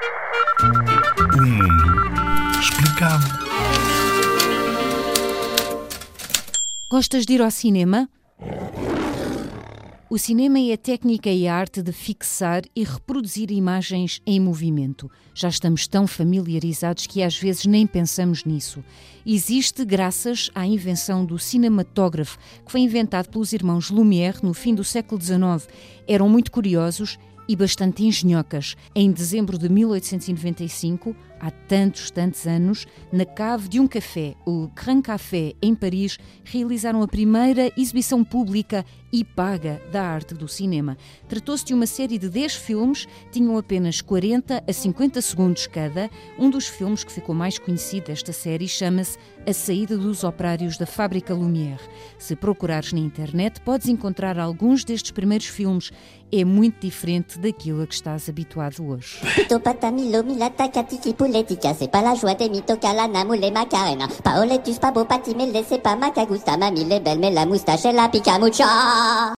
O mundo explicado. Gostas de ir ao cinema? O cinema é a técnica e a arte de fixar e reproduzir imagens em movimento. Já estamos tão familiarizados que às vezes nem pensamos nisso. Existe graças à invenção do cinematógrafo, que foi inventado pelos irmãos Lumière no fim do século XIX. Eram muito curiosos e bastante engenhocas. Em dezembro de 1895, há tantos, tantos anos, na cave de um café, o Grand Café, em Paris, realizaram a primeira exibição pública e paga da arte do cinema. Tratou-se de uma série de 10 filmes, tinham apenas 40 a 50 segundos cada. Um dos filmes que ficou mais conhecido desta série chama-se A Saída dos Operários da Fábrica Lumière. Se procurares na internet, podes encontrar alguns destes primeiros filmes. É muito diferente daquilo a que estás habituado hoje.